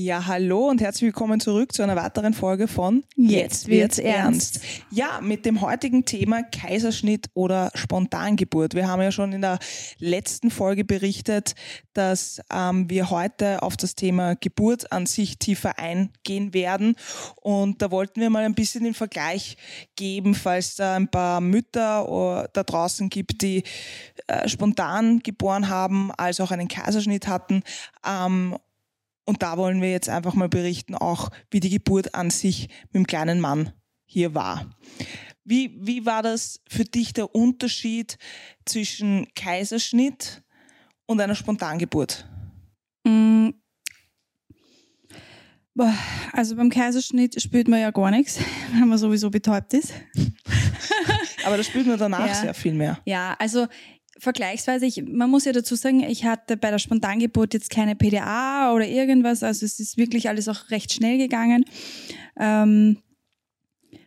Ja, hallo und herzlich willkommen zurück zu einer weiteren Folge von Jetzt wird's ernst. Ja, mit dem heutigen Thema Kaiserschnitt oder Spontangeburt. Wir haben ja schon in der letzten Folge berichtet, dass ähm, wir heute auf das Thema Geburt an sich tiefer eingehen werden. Und da wollten wir mal ein bisschen den Vergleich geben, falls da ein paar Mütter da draußen gibt, die äh, spontan geboren haben, als auch einen Kaiserschnitt hatten. Ähm, und da wollen wir jetzt einfach mal berichten, auch wie die Geburt an sich mit dem kleinen Mann hier war. Wie, wie war das für dich der Unterschied zwischen Kaiserschnitt und einer Spontangeburt? Mm. Also beim Kaiserschnitt spürt man ja gar nichts, weil man sowieso betäubt ist. Aber das spürt man danach ja. sehr viel mehr. Ja, also vergleichsweise, ich, man muss ja dazu sagen, ich hatte bei der Spontangeburt jetzt keine PDA oder irgendwas, also es ist wirklich alles auch recht schnell gegangen. Ähm,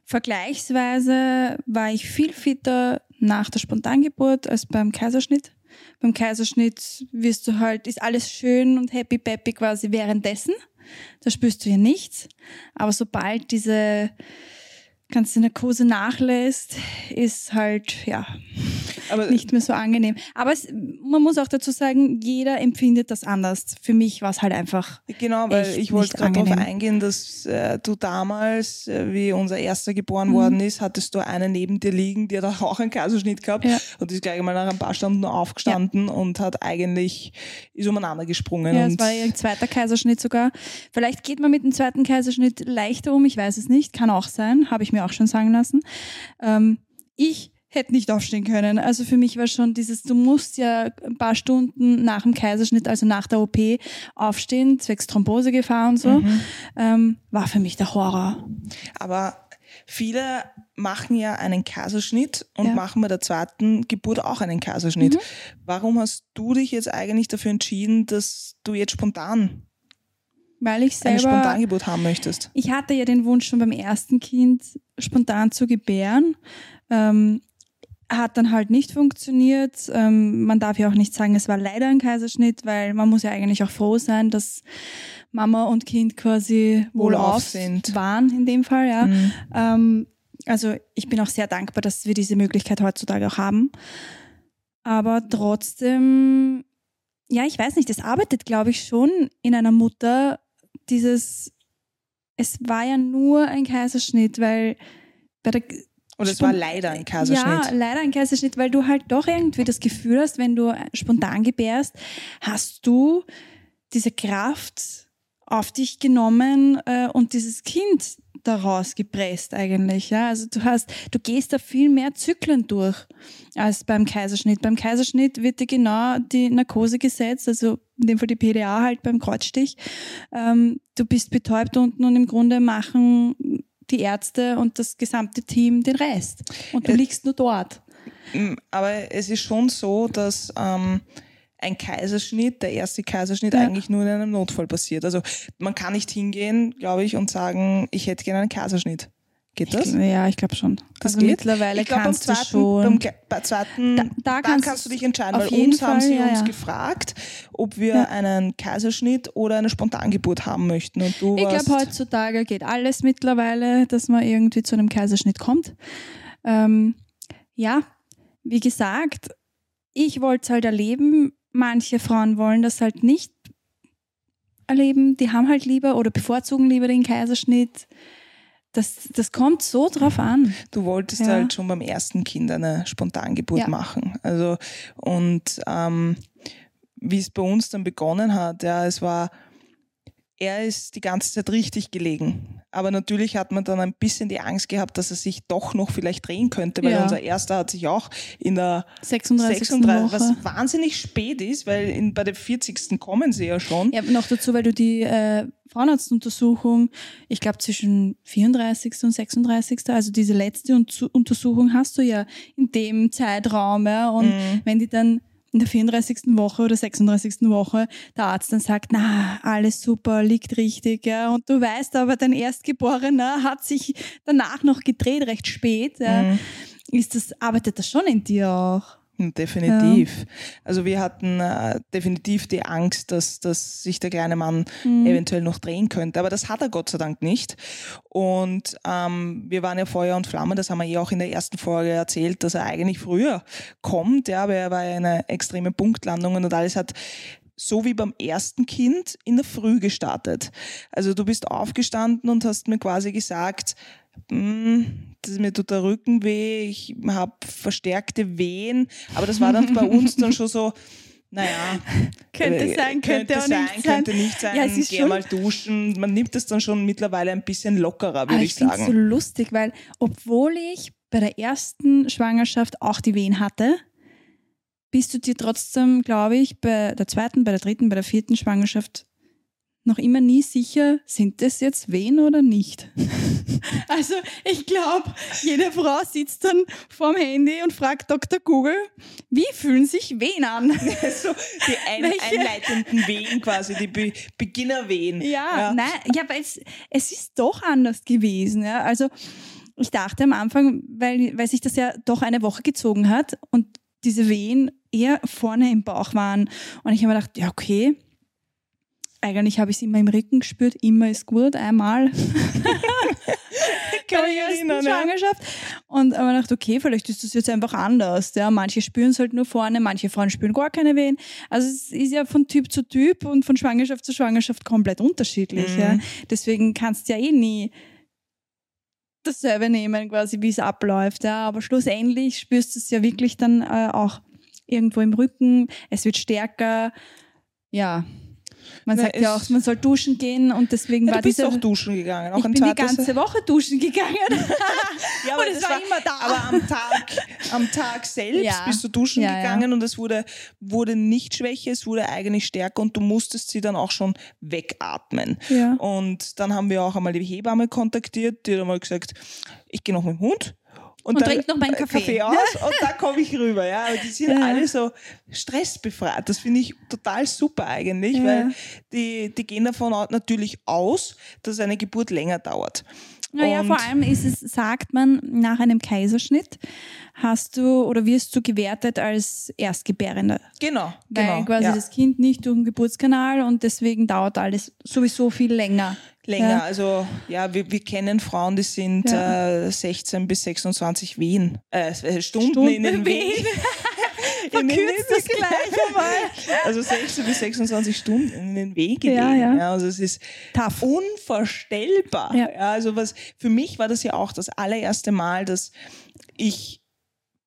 vergleichsweise war ich viel fitter nach der Spontangeburt als beim Kaiserschnitt. Beim Kaiserschnitt wirst du halt, ist alles schön und happy peppy quasi währenddessen. Da spürst du ja nichts. Aber sobald diese ganze Narkose nachlässt, ist halt, ja, aber nicht mehr so angenehm. Aber es, man muss auch dazu sagen, jeder empfindet das anders. Für mich war es halt einfach. Genau, weil ich wollte gerade darauf eingehen, dass äh, du damals, äh, wie unser erster geboren mhm. worden ist, hattest du einen neben dir liegen, der da auch einen Kaiserschnitt gehabt ja. und ist gleich mal nach ein paar Stunden aufgestanden ja. und hat eigentlich ist umeinander gesprungen. Ja, es war ihr zweiter Kaiserschnitt sogar. Vielleicht geht man mit dem zweiten Kaiserschnitt leichter um, ich weiß es nicht, kann auch sein, habe ich mir auch schon sagen lassen. Ähm, ich hätte nicht aufstehen können. Also für mich war schon dieses, du musst ja ein paar Stunden nach dem Kaiserschnitt, also nach der OP, aufstehen, zwecks Thrombosegefahr und so, mhm. ähm, war für mich der Horror. Aber viele machen ja einen Kaiserschnitt und ja. machen bei der zweiten Geburt auch einen Kaiserschnitt. Mhm. Warum hast du dich jetzt eigentlich dafür entschieden, dass du jetzt spontan weil ich selber eine Spontangeburt haben möchtest. Ich hatte ja den Wunsch schon beim ersten Kind spontan zu gebären. Ähm, hat dann halt nicht funktioniert. Ähm, man darf ja auch nicht sagen, es war leider ein Kaiserschnitt, weil man muss ja eigentlich auch froh sein, dass Mama und Kind quasi wohlauf sind. waren in dem Fall. Ja. Mhm. Ähm, also ich bin auch sehr dankbar, dass wir diese Möglichkeit heutzutage auch haben. Aber trotzdem, ja, ich weiß nicht, es arbeitet, glaube ich, schon in einer Mutter dieses, es war ja nur ein Kaiserschnitt, weil bei der und es war leider ein Kaiserschnitt. Ja, leider ein Kaiserschnitt, weil du halt doch irgendwie das Gefühl hast, wenn du spontan gebärst, hast du diese Kraft auf dich genommen äh, und dieses Kind daraus gepresst eigentlich. Ja? Also du hast, du gehst da viel mehr Zyklen durch als beim Kaiserschnitt. Beim Kaiserschnitt wird dir genau die Narkose gesetzt, also in dem Fall die PDA halt beim Kreuzstich. Ähm, du bist betäubt unten und im Grunde machen die Ärzte und das gesamte Team den Rest. Und du äh, liegst nur dort. Aber es ist schon so, dass ähm, ein Kaiserschnitt, der erste Kaiserschnitt, ja. eigentlich nur in einem Notfall passiert. Also man kann nicht hingehen, glaube ich, und sagen, ich hätte gerne einen Kaiserschnitt. Geht das? Ich, ja, ich glaube schon. Das also geht? mittlerweile glaub, kannst zweiten, du schon. Beim, bei zweiten, da, da, kannst, kannst, du dich entscheiden, weil uns Fall, haben sie ja, uns ja. gefragt, ob wir ja. einen Kaiserschnitt oder eine Spontangeburt haben möchten. Und du ich glaube, heutzutage geht alles mittlerweile, dass man irgendwie zu einem Kaiserschnitt kommt. Ähm, ja, wie gesagt, ich wollte es halt erleben. Manche Frauen wollen das halt nicht erleben. Die haben halt lieber oder bevorzugen lieber den Kaiserschnitt das, das kommt so drauf an. Du wolltest ja. halt schon beim ersten Kind eine Spontangeburt ja. machen. Also, und ähm, wie es bei uns dann begonnen hat, ja, es war, er ist die ganze Zeit richtig gelegen. Aber natürlich hat man dann ein bisschen die Angst gehabt, dass er sich doch noch vielleicht drehen könnte, weil ja. unser erster hat sich auch in der 36. 36 was wahnsinnig spät ist, weil in, bei der 40. kommen sie ja schon. Ja, noch dazu, weil du die äh, Frauenarztuntersuchung, ich glaube zwischen 34. und 36. Also diese letzte Untersuchung hast du ja in dem Zeitraum. Ja, und mhm. wenn die dann in der 34. Woche oder 36. Woche der Arzt dann sagt, na, alles super, liegt richtig, ja, und du weißt aber, dein Erstgeborener hat sich danach noch gedreht, recht spät, ja, mhm. ist das, arbeitet das schon in dir auch? Hm, Definitiv. Ja. Also wir hatten äh, definitiv die Angst, dass, dass sich der kleine Mann mhm. eventuell noch drehen könnte. Aber das hat er Gott sei Dank nicht. Und ähm, wir waren ja Feuer und Flamme, das haben wir eh auch in der ersten Folge erzählt, dass er eigentlich früher kommt, ja, aber er war ja eine extreme Punktlandung und alles hat so wie beim ersten Kind in der Früh gestartet. Also du bist aufgestanden und hast mir quasi gesagt, hm, das, mir tut der Rücken weh, ich habe verstärkte Wehen, aber das war dann bei uns dann schon so, naja, könnte äh, sein, könnte, könnte sein, nicht könnte nicht sein. Ja, Geh mal duschen. Man nimmt das dann schon mittlerweile ein bisschen lockerer, würde ich, ich sagen. Ich finde es so lustig, weil obwohl ich bei der ersten Schwangerschaft auch die Wehen hatte, bist du dir trotzdem, glaube ich, bei der zweiten, bei der dritten, bei der vierten Schwangerschaft noch immer nie sicher, sind das jetzt Wehen oder nicht. also ich glaube, jede Frau sitzt dann vorm Handy und fragt Dr. Google, wie fühlen sich Wehen an? so die ein einleitenden Wehen quasi, die Be Beginnerwehen. Ja, ja, nein, ja, aber es, es ist doch anders gewesen. Ja. Also ich dachte am Anfang, weil, weil sich das ja doch eine Woche gezogen hat und diese Wehen eher vorne im Bauch waren. Und ich habe mir gedacht, ja, okay, eigentlich habe ich es immer im Rücken gespürt, immer ist gut, einmal. Kann ich erinnern, Schwangerschaft. Und aber dachte, okay, vielleicht ist das jetzt einfach anders. Ja, manche spüren es halt nur vorne, manche Frauen spüren gar keine Wehen. Also es ist ja von Typ zu Typ und von Schwangerschaft zu Schwangerschaft komplett unterschiedlich. Mhm. Ja. Deswegen kannst du ja eh nie dasselbe nehmen, quasi wie es abläuft. Ja. Aber schlussendlich spürst du es ja wirklich dann äh, auch irgendwo im Rücken. Es wird stärker. Ja, man sagt ja auch, man soll duschen gehen und deswegen ja, war du bist auch duschen gegangen. Auch ich bin die ganze Woche duschen gegangen. ja, aber und es war, war, immer da. Aber am Tag, am Tag selbst ja. bist du duschen ja, gegangen und es wurde, wurde nicht schwächer, es wurde eigentlich stärker und du musstest sie dann auch schon wegatmen. Und dann haben wir auch einmal die Hebamme kontaktiert, die hat einmal gesagt, ich gehe noch mit dem Hund und, und trinkt noch meinen Kaffee. Kaffee aus und da komme ich rüber. Ja, aber die sind ja. alle so stressbefreit. Das finde ich total super eigentlich, ja. weil die, die gehen davon natürlich aus, dass eine Geburt länger dauert. Naja, vor allem ist es, sagt man, nach einem Kaiserschnitt hast du oder wirst du gewertet als Erstgebärende. Genau. Weil genau, quasi ja. das Kind nicht durch den Geburtskanal und deswegen dauert alles sowieso viel länger. Länger, ja. also ja, wir, wir kennen Frauen, die sind ja. äh, 16 bis 26 Wehen, äh, Stunden, Stunden in den Wehen. Verkürzt das gleich einmal. Also 16 bis 26 Stunden in den Weg gelegen. Ja, ja. ja, also es ist Tough. unvorstellbar. Ja. ja. also was, für mich war das ja auch das allererste Mal, dass ich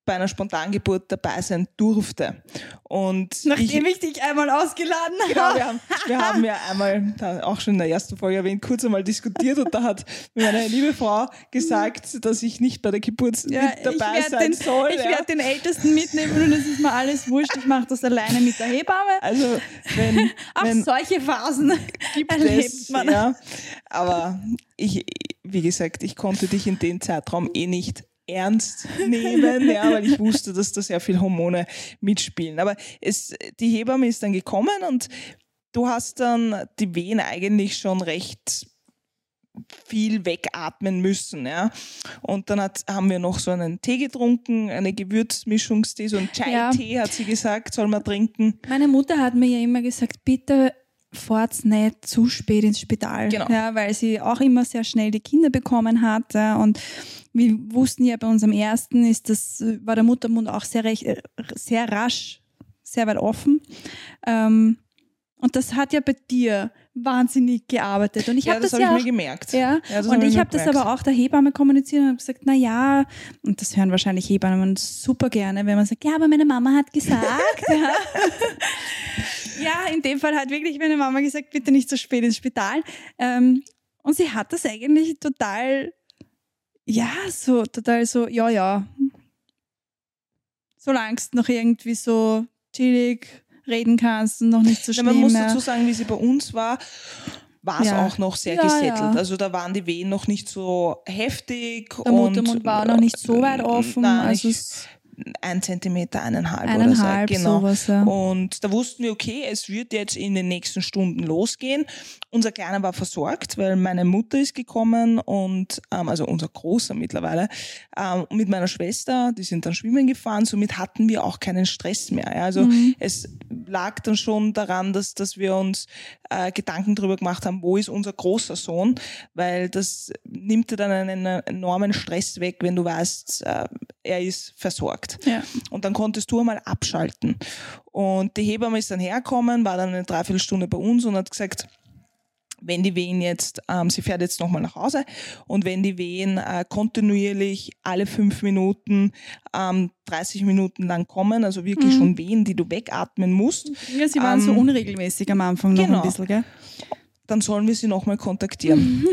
bei einer Spontangeburt dabei sein durfte. Und Nachdem ich, ich dich einmal ausgeladen habe. Genau, wir haben, wir haben ja einmal, auch schon in der ersten Folge erwähnt, kurz einmal diskutiert und da hat meine liebe Frau gesagt, dass ich nicht bei der Geburt ja, mit dabei sein den, soll. Ich ja. werde den Ältesten mitnehmen und es ist mir alles wurscht. Ich mache das alleine mit der Hebamme. Also wenn, wenn solche Phasen gibt erlebt es, man. Ja, aber ich, wie gesagt, ich konnte dich in dem Zeitraum eh nicht ernst nehmen, ja, weil ich wusste, dass da sehr viel Hormone mitspielen. Aber es, die Hebamme ist dann gekommen und du hast dann die Wehen eigentlich schon recht viel wegatmen müssen. Ja. Und dann hat, haben wir noch so einen Tee getrunken, eine Gewürzmischungstee, so ein Chai-Tee, ja. hat sie gesagt, soll man trinken. Meine Mutter hat mir ja immer gesagt, bitte fahrt nicht zu spät ins Spital. Genau. Ja, weil sie auch immer sehr schnell die Kinder bekommen hat. Ja, und wir wussten ja bei unserem ersten, ist das, war der Muttermund auch sehr, recht, äh, sehr rasch, sehr weit offen. Ähm, und das hat ja bei dir wahnsinnig gearbeitet. Und ich ja, habe das, das habe ja ich mir gemerkt. Ja, ja und hab ich, ich habe das aber auch der Hebamme kommuniziert und habe gesagt, na ja, und das hören wahrscheinlich Hebammen super gerne, wenn man sagt, ja, aber meine Mama hat gesagt. ja. Ja, in dem Fall hat wirklich meine Mama gesagt, bitte nicht so spät ins Spital. Ähm, und sie hat das eigentlich total ja, so total so, ja, ja. Solange du noch irgendwie so chillig reden kannst und noch nicht so schlimm. Ja, man muss dazu sagen, wie sie bei uns war, war es ja. auch noch sehr ja, gesettelt. Also da waren die Wehen noch nicht so heftig. Der Muttermund war noch nicht so weit offen. Nein, also ich, ein Zentimeter, eineinhalb, Eineinhalb, oder so. Genau. sowas, ja. Und da wussten wir, okay, es wird jetzt in den nächsten Stunden losgehen. Unser Kleiner war versorgt, weil meine Mutter ist gekommen und, ähm, also unser Großer mittlerweile, ähm, mit meiner Schwester, die sind dann schwimmen gefahren, somit hatten wir auch keinen Stress mehr. Ja. Also Mhm. es lag dann schon daran, dass, dass wir uns äh, Gedanken darüber gemacht haben, wo ist unser großer Sohn, weil das nimmt dir dann einen enormen Stress weg, wenn du weißt, äh, er ist versorgt. Ja. Und dann konntest du einmal abschalten. Und die Hebamme ist dann hergekommen, war dann eine Dreiviertelstunde bei uns und hat gesagt, wenn die Wehen jetzt, ähm, sie fährt jetzt nochmal nach Hause und wenn die Wehen äh, kontinuierlich alle fünf Minuten, ähm, 30 Minuten lang kommen, also wirklich Mhm. schon Wehen, die du wegatmen musst, ja, sie waren so Ähm, unregelmäßig am Anfang noch genau. ein bisschen, gell? dann sollen wir sie nochmal kontaktieren.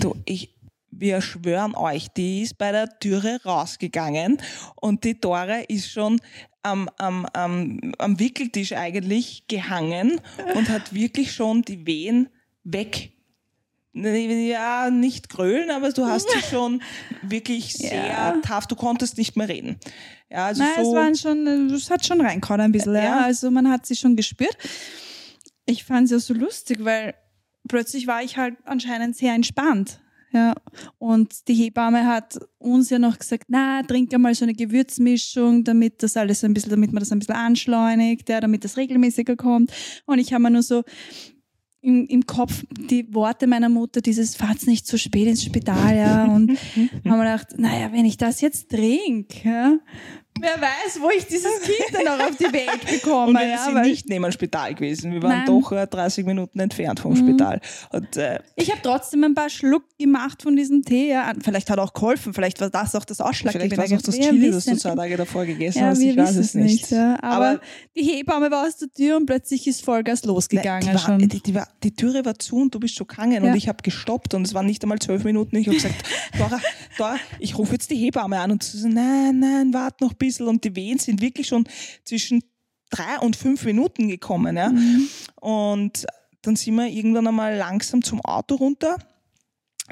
du, ich, wir schwören euch, die ist bei der Türe rausgegangen und die Tore ist schon am, am, am, am Wickeltisch eigentlich gehangen und hat wirklich schon die Wehen weg. Ja, nicht grölen, aber du hast sie schon wirklich sehr Ja. tough. Du konntest nicht mehr reden. Ja, also Nein, so, es, waren schon, es hat schon reingehauen ein bisschen, ja. Ja. Also man hat sie schon gespürt. Ich fand es ja so lustig, weil plötzlich war ich halt anscheinend sehr entspannt. Ja, und die Hebamme hat uns ja noch gesagt, na, trink einmal so eine Gewürzmischung, damit das alles ein bisschen, damit man das ein bisschen anschleunigt, ja, damit das regelmäßiger kommt. Und ich habe mir nur so im, im Kopf die Worte meiner Mutter, dieses fahrt's nicht zu spät ins Spital, ja, und haben wir gedacht, naja, wenn ich das jetzt trinke, ja, wer weiß, wo ich dieses Kind dann auch auf die Welt bekomme, Und wir ja, sind nicht neben dem Spital gewesen. Wir waren Nein. doch äh, 30 Minuten entfernt vom Mhm. Spital. Und äh, ich habe trotzdem ein paar Schluck gemacht von diesem Tee, ja, vielleicht hat auch geholfen, vielleicht war das auch das Ausschlaggebende. vielleicht war es auch das Chili, das du zwei Tage davor gegessen ja, hast. Ich weiß es nicht. ja. aber, Aber- die Hebamme war aus der Tür und plötzlich ist Vollgas losgegangen die, war, schon. die, die, war, die Türe war zu und du bist schon gegangen und ich habe gestoppt und es waren nicht einmal zwölf Minuten. Ich habe gesagt, Dora, Dora, ich rufe jetzt die Hebamme an und sie so, nein, nein, warte noch ein bisschen. Und die Wehen sind wirklich schon zwischen drei und fünf Minuten gekommen. Ja? Mhm. Und dann sind wir irgendwann einmal langsam zum Auto runter.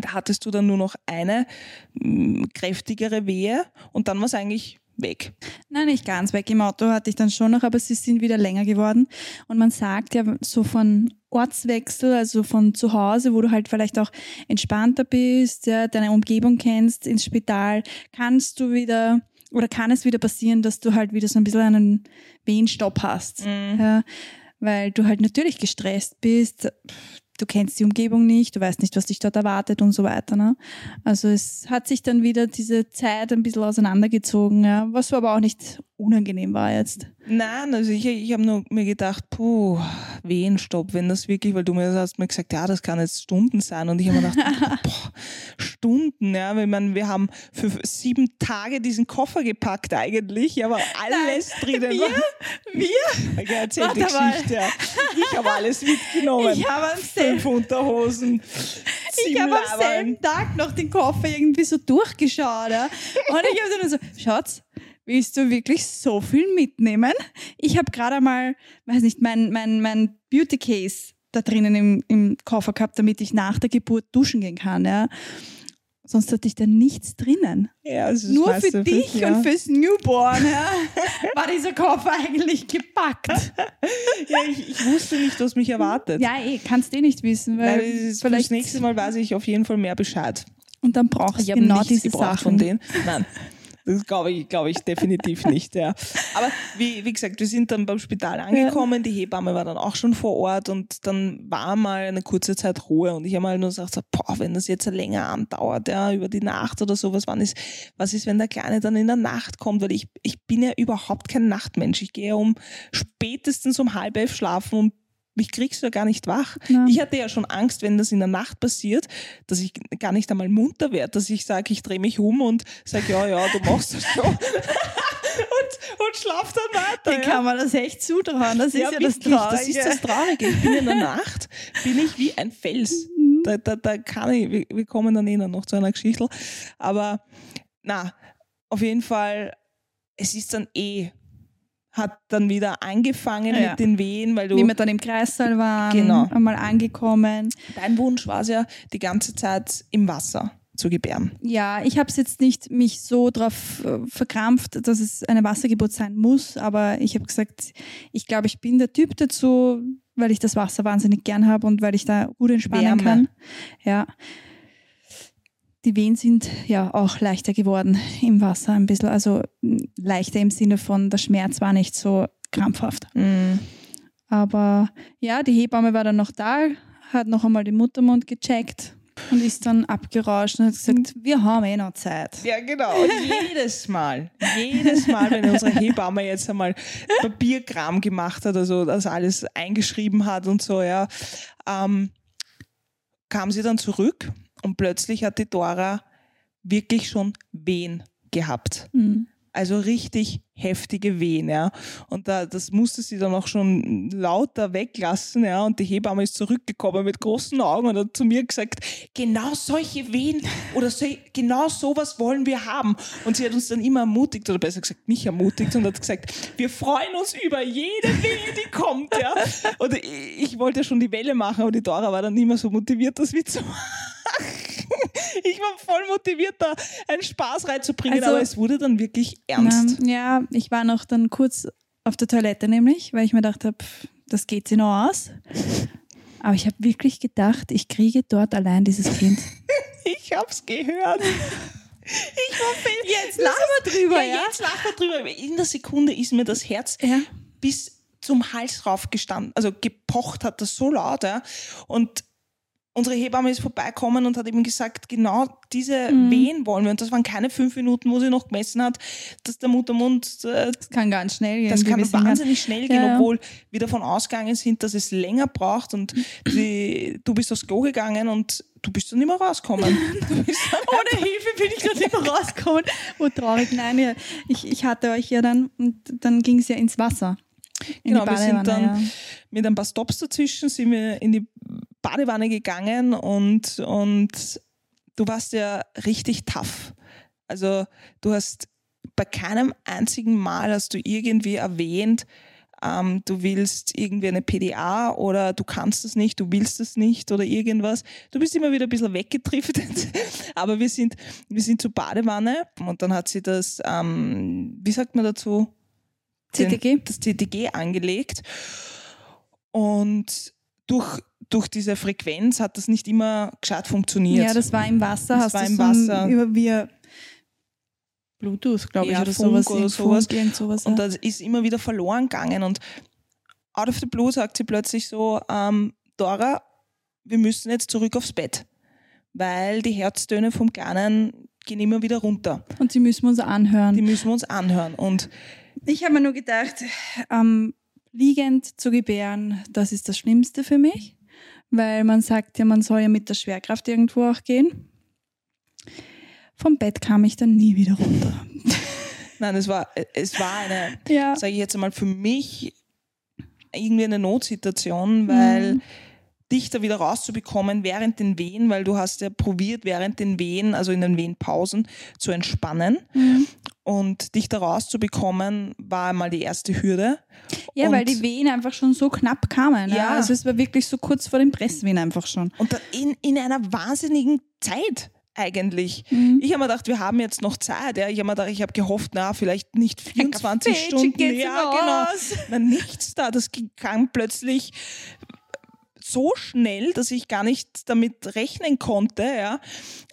Da hattest du dann nur noch eine mm, kräftigere Wehe und dann war es eigentlich weg. Nein, nicht ganz weg. Im Auto hatte ich dann schon noch, aber sie sind wieder länger geworden. Und man sagt ja so von Ortswechsel, also von zu Hause, wo du halt vielleicht auch entspannter bist, ja, deine Umgebung kennst, ins Spital, kannst du wieder oder kann es wieder passieren, dass du halt wieder so ein bisschen einen Wehenstopp hast. Ja, weil du halt natürlich gestresst bist. Du kennst die Umgebung nicht, du weißt nicht, was dich dort erwartet und so weiter. Ne? Also es hat sich dann wieder diese Zeit ein bisschen auseinandergezogen, ja, was aber auch nicht unangenehm war jetzt. Nein, also ich, ich habe nur mir gedacht, puh, Wehenstopp, wenn das wirklich, weil du mir hast mir gesagt, ja, das kann jetzt Stunden sein und ich habe mir gedacht, boah, Stunden, ja, wenn man, wir haben für sieben Tage diesen Koffer gepackt eigentlich, aber alles drinnen wir? war. Wir? Okay, erzähl die Warte mal. Geschichte. Ja. Ich habe alles mitgenommen. Ich habe am, Fünf Unterhosen. ich sieben hab am selben Tag noch den Koffer irgendwie so durchgeschaut. Ja? Und ich habe dann so, Schatz, willst du wirklich so viel mitnehmen? Ich habe gerade mal, weiß nicht, mein, mein, mein Beauty Case da drinnen im, im Koffer gehabt, damit ich nach der Geburt duschen gehen kann. Ja? Sonst hatte ich da nichts drinnen. Ja, also Nur für du, dich ja. und fürs Newborn ja, war dieser Koffer eigentlich gepackt. Ja, ich, ich wusste nicht, was mich erwartet. Ja, eh, kannst eh nicht wissen, weil Weil das, vielleicht das nächste Mal weiß ich auf jeden Fall mehr Bescheid. und dann brauchst Ich du genau diese Sachen. von denen. Nein. Das glaube ich, glaube ich definitiv nicht, ja. Aber wie, wie gesagt, wir sind dann beim Spital angekommen, die Hebamme war dann auch schon vor Ort und dann war mal eine kurze Zeit Ruhe und ich habe mal nur gesagt, so, boah, wenn das jetzt länger andauert, ja, über die Nacht oder sowas, wann ist, was ist, wenn der Kleine dann in der Nacht kommt, weil ich, ich bin ja überhaupt kein Nachtmensch. Ich gehe um spätestens um halb elf schlafen und mich kriegst du ja gar nicht wach. Ja. Ich hatte ja schon Angst, wenn das in der Nacht passiert, dass ich gar nicht einmal munter werde, dass ich sage, ich drehe mich um und sage, ja, ja, du machst das schon. und, und schlaf dann weiter. Wie ja. kann man das echt zutrauen? Das ist ja, das Traurige. Das ist das Traurige. Ich bin in der Nacht, bin ich wie ein Fels. Mhm. Da, da, da kann ich, wir kommen dann eh noch zu einer Geschichte. Aber na, auf jeden Fall, es ist dann eh, hat dann wieder angefangen Ja. mit den Wehen, weil du. Wie wir dann im Kreissaal waren, Genau. einmal angekommen. Dein Wunsch war es ja die ganze Zeit im Wasser. zu gebären. Ja, ich habe es jetzt nicht mich so drauf äh, verkrampft, dass es eine Wassergeburt sein muss, aber ich habe gesagt, ich glaube, ich bin der Typ dazu, weil ich das Wasser wahnsinnig gern habe und weil ich da gut entspannen Wärme. kann. Ja. Die Wehen sind ja auch leichter geworden im Wasser ein bisschen, also leichter im Sinne von, der Schmerz war nicht so krampfhaft. Mhm. Aber ja, die Hebamme war dann noch da, hat noch einmal den Muttermund gecheckt und ist dann abgerauscht und hat gesagt, wir haben eh noch Zeit. Ja, genau. Jedes Mal, jedes Mal, wenn unsere Hebamme jetzt einmal Papierkram gemacht hat, also das alles eingeschrieben hat und so, ja, ähm, kam sie dann zurück und plötzlich hat die Dora wirklich schon Wehen gehabt. Mhm. Also richtig heftige Wehen, ja. Und da, das musste sie dann auch schon lauter weglassen, ja. Und die Hebamme ist zurückgekommen mit großen Augen und hat zu mir gesagt, genau solche Wehen oder so, genau sowas wollen wir haben. Und sie hat uns dann immer ermutigt, oder besser gesagt mich ermutigt und hat gesagt, wir freuen uns über jede Wehe, die kommt, ja. Und ich, ich wollte schon die Welle machen, aber die Dora war dann nicht mehr so motiviert, das wie zu machen. Ich war voll motiviert, da einen Spaß reinzubringen, Also- aber es wurde dann wirklich ernst. Ähm, ja, ich war noch dann kurz auf der Toilette nämlich, weil ich mir gedacht habe, das geht sie noch aus. Aber ich habe wirklich gedacht, ich kriege dort allein dieses Kind. Ich hab's gehört. Ich war fest. Jetzt lachen wir drüber, ja, ja? Jetzt lachen wir drüber. In der Sekunde ist mir das Herz Ja. bis zum Hals raufgestanden. Also gepocht hat das so laut. Ja. Und unsere Hebamme ist vorbeikommen und hat eben gesagt, genau diese Mhm. Wehen wollen wir. Und das waren keine fünf Minuten, wo sie noch gemessen hat, dass der Muttermund äh, Das kann ganz schnell gehen. Das kann wahnsinnig schnell gehen, Ja, ja. obwohl wir davon ausgegangen sind, dass es länger braucht und die, du bist aufs Klo gegangen und du bist dann nicht mehr rausgekommen. Dann Ohne Hilfe bin ich gerade immer rausgekommen. Oh, traurig. Nein, ja. ich, ich hatte euch ja dann, und dann ging es ja ins Wasser. In Genau, wir sind dann mit ein paar Stops dazwischen, sind wir in die Badewanne gegangen und, und du warst ja richtig tough. Also du hast bei keinem einzigen Mal hast du irgendwie erwähnt, ähm, du willst irgendwie eine PDA oder du kannst es nicht, du willst es nicht oder irgendwas. Du bist immer wieder ein bisschen weggetriftet, aber wir sind, wir sind zur Badewanne und dann hat sie das, ähm, wie sagt man dazu? CTG. das TTG angelegt. Und durch, durch diese Frequenz hat das nicht immer gescheit funktioniert. Ja, das war im Wasser. Das Hast war im so Wasser. Über via Bluetooth, glaube ich, Ja, oder Funk sowas. oder sowas. Funk, sowas. und ja. das ist immer wieder verloren gegangen. Und out of the blue sagt sie plötzlich so, ähm, Dora, wir müssen jetzt zurück aufs Bett. Weil die Herztöne vom Kleinen gehen immer wieder runter. und die müssen wir uns anhören. Die müssen wir uns anhören. Und Ich habe mir nur gedacht, ähm, liegend zu gebären, das ist das Schlimmste für mich, weil man sagt ja, man soll ja mit der Schwerkraft irgendwo auch gehen. Vom Bett kam ich dann nie wieder runter. nein, es war, es war eine, Ja. sage ich jetzt einmal, für mich irgendwie eine Notsituation, weil Mhm. dich da wieder rauszubekommen während den Wehen, weil du hast ja probiert, während den Wehen, also in den Wehenpausen, zu entspannen. Mhm. Und dich da rauszubekommen, war einmal die erste Hürde. Ja, Und- weil die Wehen einfach schon so knapp kamen. Ja. Ja. Also es war wirklich so kurz vor dem Presswehen einfach schon. Und in, in einer wahnsinnigen Zeit eigentlich. Mhm. Ich habe mir gedacht, wir haben jetzt noch Zeit. Ja. Ich habe mir gedacht, ich habe gehofft, na, vielleicht nicht 24 Kaffeechen Stunden. Ja, genau. Na, nichts da. Das kam plötzlich so schnell, dass ich gar nicht damit rechnen konnte. Ja.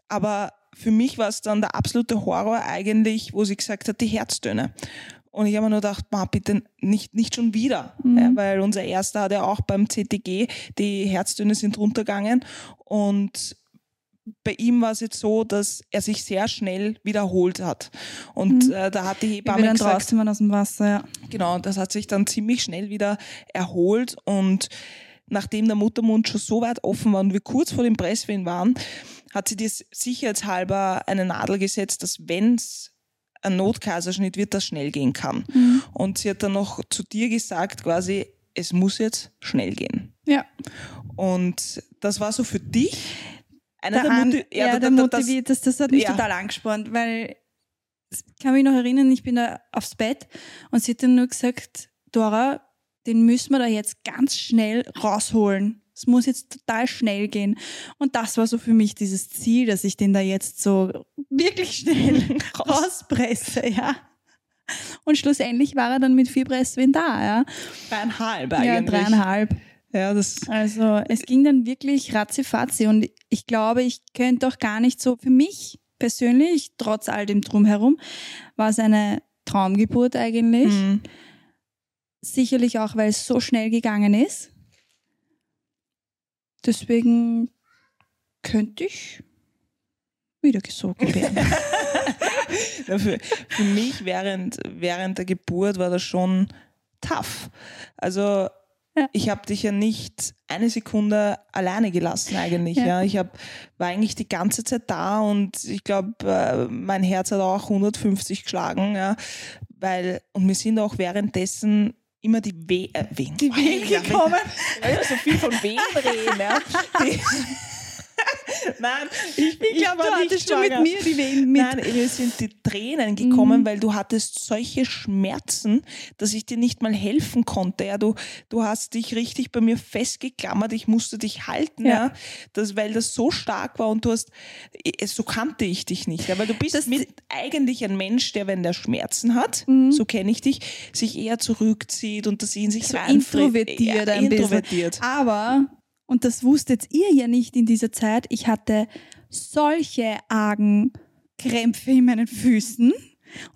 Aber für mich war es dann der absolute Horror eigentlich, wo sie gesagt hat, die Herztöne. Und ich habe mir nur gedacht, ma, bitte nicht, nicht schon wieder, Mhm. ja, weil unser erster hat ja auch beim CTG, die Herztöne sind runtergegangen und bei ihm war es jetzt so, dass er sich sehr schnell wiederholt hat. Und Mhm. äh, da hat die Hebamme dann gesagt, draußen waren aus dem Wasser, ja. Genau, das hat sich dann ziemlich schnell wieder erholt und nachdem der Muttermund schon so weit offen war und wir kurz vor dem Presswehen waren, hat sie dir sicherheitshalber eine Nadel gesetzt, dass wenn es ein Notkaiserschnitt wird, das schnell gehen kann. Mhm. Und sie hat dann noch zu dir gesagt, quasi, es muss jetzt schnell gehen. Ja. Und das war so für dich einer Der der, Motiv ja, da- der motiviert, das, das hat mich Ja. total angespornt, weil ich kann mich noch erinnern, ich bin da aufs Bett und sie hat dann nur gesagt, Dora, den müssen wir da jetzt ganz schnell rausholen. Es muss jetzt total schnell gehen. Und das war so für mich dieses Ziel, dass ich den da jetzt so wirklich schnell rauspresse, ja. Und schlussendlich war er dann mit vier Presswehen da, ja. Dreieinhalb eigentlich. Ja, dreieinhalb. Ja, das Also es ging dann wirklich ratzifatzi und ich glaube, ich könnte auch gar nicht so, für mich persönlich, trotz all dem Drumherum, war es eine Traumgeburt eigentlich. Mhm. Sicherlich auch, weil es so schnell gegangen ist. Deswegen könnte ich wieder gesogen werden. Für, für mich während, während der Geburt war das schon tough. Also Ja. ich habe dich ja nicht eine Sekunde alleine gelassen eigentlich. Ja. Ja. Ich hab, war eigentlich die ganze Zeit da und ich glaube, äh, mein Herz hat auch 150 geschlagen. Ja, weil, und mir sind auch währenddessen immer die Weh, äh, Wehen, Die Wehen gekommen. Ja so viel von Wehen reden. Ja. Die, Nein, ich, Ich glaube, du hattest schon mit schwanger. mir die Wehen mit. Nein, mir sind die Tränen gekommen, Mhm. weil du hattest solche Schmerzen, dass ich dir nicht mal helfen konnte. Ja, du, du hast dich richtig bei mir festgeklammert, ich musste dich halten, ja. Ja. das, weil das so stark war und du hast, so kannte ich dich nicht, ja, weil du bist mit, eigentlich ein Mensch, der, wenn der Schmerzen hat, Mhm. so kenne ich dich, sich eher zurückzieht und das in sich so introvertiert ein bisschen. introvertiert. Aber, und das wusstet ihr ja nicht in dieser Zeit, ich hatte solche argen Krämpfe in meinen Füßen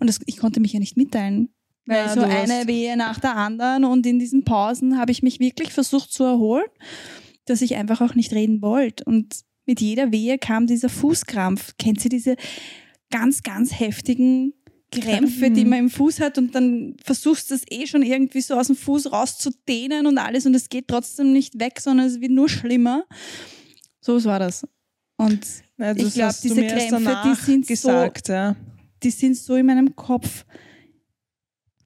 und das, ich konnte mich ja nicht mitteilen. Weil Ja, so eine Wehe nach der anderen und in diesen Pausen habe ich mich wirklich versucht zu erholen, dass ich einfach auch nicht reden wollte. Und mit jeder Wehe kam dieser Fußkrampf. Kennt ihr diese ganz, ganz heftigen Krämpfe, die man im Fuß hat und dann versuchst du es eh schon irgendwie so aus dem Fuß rauszudehnen und alles und es geht trotzdem nicht weg, sondern es wird nur schlimmer. So war das. Und Ja, Ich das glaub, hast du diese Krämpfe, die sind so- gesagt, ja. die sind so in meinem Kopf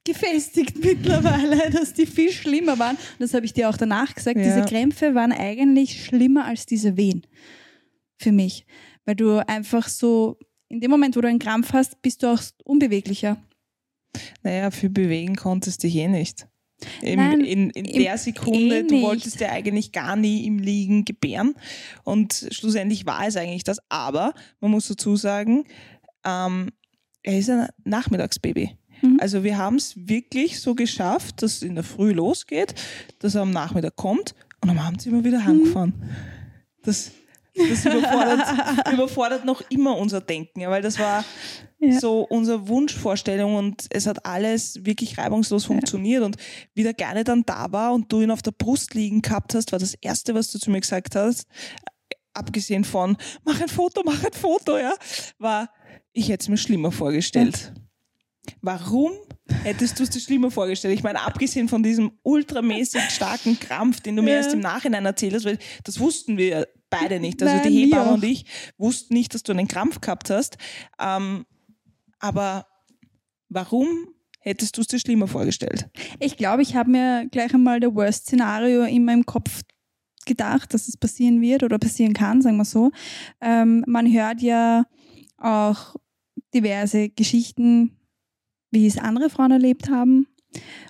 gefestigt mittlerweile, dass die viel schlimmer waren. Und das habe ich dir auch danach gesagt. Ja. Diese Krämpfe waren eigentlich schlimmer als diese Wehen für mich. Weil du einfach so, in dem Moment, wo du einen Krampf hast, bist du auch unbeweglicher. Naja, für bewegen konntest du dich eh nicht. Im, Nein, in in der Sekunde, eh du wolltest ja eigentlich gar nie im Liegen gebären. Und schlussendlich war es eigentlich das. Aber man muss dazu sagen, ähm, er ist ein Nachmittagsbaby. Mhm. Also wir haben es wirklich so geschafft, dass es in der Früh losgeht, dass er am Nachmittag kommt und am Abend sind wir Mhm. wieder heimgefahren. Das, das überfordert, überfordert noch immer unser Denken, ja, weil das war Ja. so unsere Wunschvorstellung und es hat alles wirklich reibungslos funktioniert und wie der Kleine dann da war und du ihn auf der Brust liegen gehabt hast, war das Erste, was du zu mir gesagt hast, abgesehen von mach ein Foto, mach ein Foto, ja, war, ich hätte es mir schlimmer vorgestellt. Warum hättest du es dir schlimmer vorgestellt? Ich meine, abgesehen von diesem ultramäßig starken Krampf, den du mir Ja. erst im Nachhinein erzählt hast, weil das wussten wir beide nicht. Also Nein, die Hebamme und ich wussten nicht, dass du einen Krampf gehabt hast. Ähm, aber warum hättest du es dir schlimmer vorgestellt? Ich glaube, ich habe mir gleich einmal der Worst-Szenario in meinem Kopf gedacht, dass es passieren wird oder passieren kann, sagen wir so. Ähm, man hört ja auch diverse Geschichten, wie es andere Frauen erlebt haben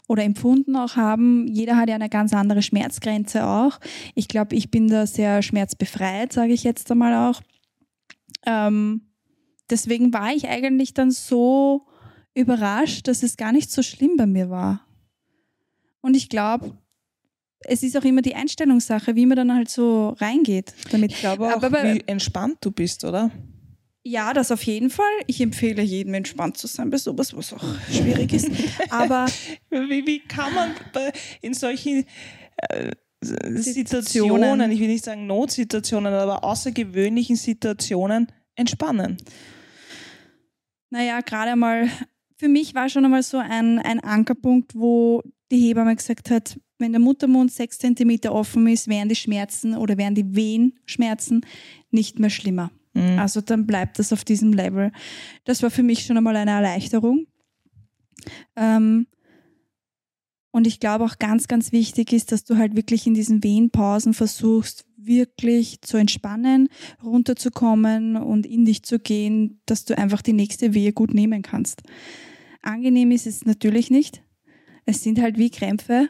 oder empfunden auch haben. Jeder hat ja eine ganz andere Schmerzgrenze auch. Ich glaube, ich bin da sehr schmerzbefreit, sage ich jetzt einmal auch. Ähm, deswegen war ich eigentlich dann so überrascht, dass es gar nicht so schlimm bei mir war. Und ich glaube, es ist auch immer die Einstellungssache, wie man dann halt so reingeht damit. Ich glaube auch, Aber wie entspannt du bist, oder? Ja, das auf jeden Fall. Ich empfehle jedem entspannt zu sein bei sowas, was auch schwierig ist. Aber Wie, wie kann man in solchen äh, Situationen, ich will nicht sagen Notsituationen, aber außergewöhnlichen Situationen entspannen? naja, gerade einmal, für mich war schon einmal so ein, ein Ankerpunkt, wo die Hebamme gesagt hat, wenn der Muttermund sechs Zentimeter offen ist, werden die Schmerzen oder werden die Wehenschmerzen nicht mehr schlimmer. Mhm. Also dann bleibt das auf diesem Level. Das war für mich schon einmal eine Erleichterung. Ähm, und ich glaube auch ganz, ganz wichtig ist, dass du halt wirklich in diesen Wehenpausen versuchst, wirklich zu entspannen, runterzukommen und in dich zu gehen, dass du einfach die nächste Wehe gut nehmen kannst. Angenehm ist es natürlich nicht. Es sind halt wie Krämpfe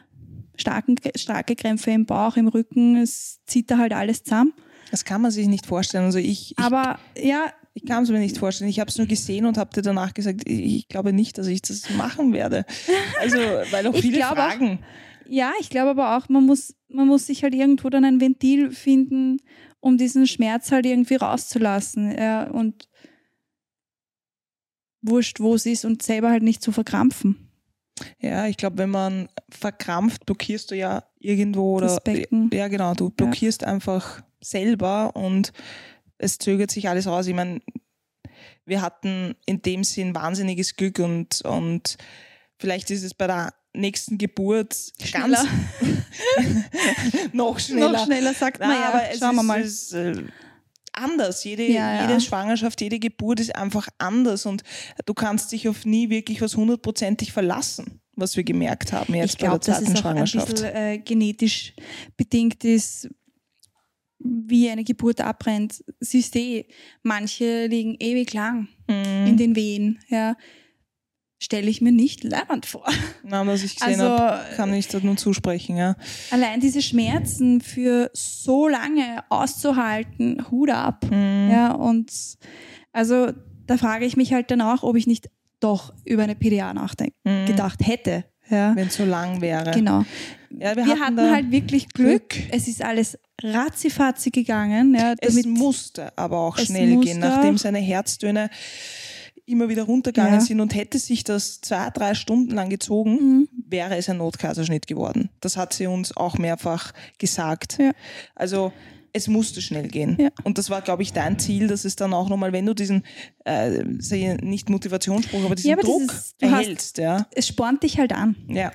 starken, starke Krämpfe im Bauch, im Rücken, es zieht da halt alles zusammen. Das kann man sich nicht vorstellen. Also ich, ich Aber ja, ich kann es mir nicht vorstellen. Ich habe es nur gesehen und habe dir danach gesagt, ich, glaube nicht, dass ich das machen werde. Also, weil auch viele glaube auch- fragen. ja, ich glaube aber auch, man muss, man muss sich halt irgendwo dann ein Ventil finden, um diesen Schmerz halt irgendwie rauszulassen. Ja, und wurscht, wo es ist und selber halt nicht zu verkrampfen. Ja, ich glaube, wenn man verkrampft, blockierst du ja irgendwo oder Das Becken. ja genau, du blockierst einfach selber und es zögert sich alles raus. Ich meine, wir hatten in dem Sinn wahnsinniges Glück und, und vielleicht ist es bei der nächsten Geburt ganz noch schneller. Noch schneller sagt man ja. aber es Schauen ist, wir mal. Ist, äh, anders. Jede, Ja, ja. jede Schwangerschaft, jede Geburt ist einfach anders und du kannst dich auf nie wirklich was hundertprozentig verlassen, was wir gemerkt haben jetzt ich bei der glaube, dass zweiten es auch ein Schwangerschaft. bisschen äh, genetisch bedingt ist, wie eine Geburt abbrennt. Siehst eh, manche liegen ewig lang Mhm. in den Wehen. Ja. Stelle ich mir nicht leibend vor. Na, was ich gesehen Also, habe, kann ich da nur zusprechen. Ja. Allein diese Schmerzen für so lange auszuhalten, Hut ab. Mhm. Ja, und also da frage ich mich halt dann auch, ob ich nicht doch über eine PDA nachdenken Mhm. gedacht hätte. Ja, Wenn es so lang wäre. genau. Ja, wir, Wir hatten da halt wirklich Glück. Glück. Es ist alles ratzifatzi gegangen. Ja, Es musste aber auch schnell gehen, nachdem seine Herztöne immer wieder runtergegangen Ja. sind und hätte sich das zwei, drei Stunden lang gezogen, Mhm. wäre es ein Notkaiserschnitt geworden. Das hat sie uns auch mehrfach gesagt. Ja. Also es musste schnell gehen. Ja. Und das war, glaube ich, dein Ziel, dass es dann auch nochmal, wenn du diesen, äh, nicht Motivationsspruch, aber diesen Ja, aber Druck dieses- du hast- erhältst. Ja. es spornt dich halt an. ja.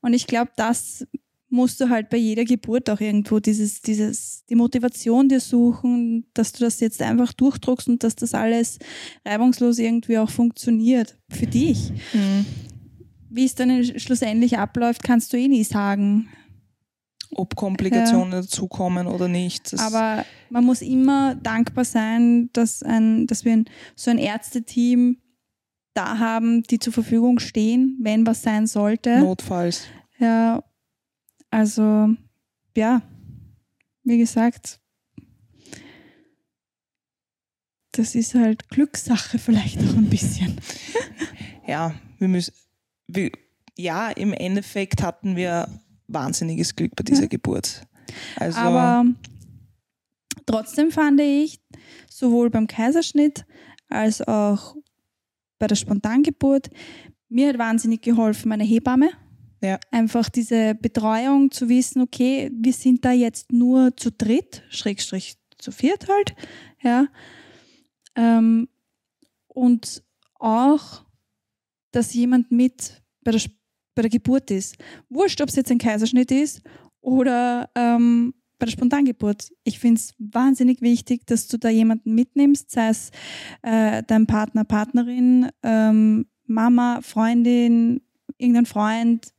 Und ich glaube, das musst du halt bei jeder Geburt auch irgendwo dieses, dieses, die Motivation dir suchen, dass du das jetzt einfach durchdruckst und dass das alles reibungslos irgendwie auch funktioniert. Für dich. Mhm. Wie es dann schlussendlich abläuft, kannst du eh nie sagen. Ob Komplikationen dazukommen oder nicht. Das, Aber man muss immer dankbar sein, dass, ein, dass wir ein, so ein Ärzteteam da haben, die zur Verfügung stehen, wenn was sein sollte. notfalls. Ja, also ja, wie gesagt, das ist halt Glückssache vielleicht auch ein bisschen. ja, wir müssen, wir, ja, im Endeffekt hatten wir wahnsinniges Glück bei dieser Ja. Geburt. Also, Aber trotzdem fand ich, sowohl beim Kaiserschnitt als auch bei der Spontangeburt, mir hat wahnsinnig geholfen meine Hebamme. Ja. Einfach diese Betreuung zu wissen, okay, wir sind da jetzt nur zu dritt, Schrägstrich zu viert halt, ja. Ähm, und auch, dass jemand mit bei der, Sp- bei der Geburt ist. Wurscht, ob es jetzt ein Kaiserschnitt ist oder ähm, bei der Spontangeburt. Ich finde es wahnsinnig wichtig, dass du da jemanden mitnimmst, sei es äh, dein Partner, Partnerin, ähm, Mama, Freundin, irgendein Freund,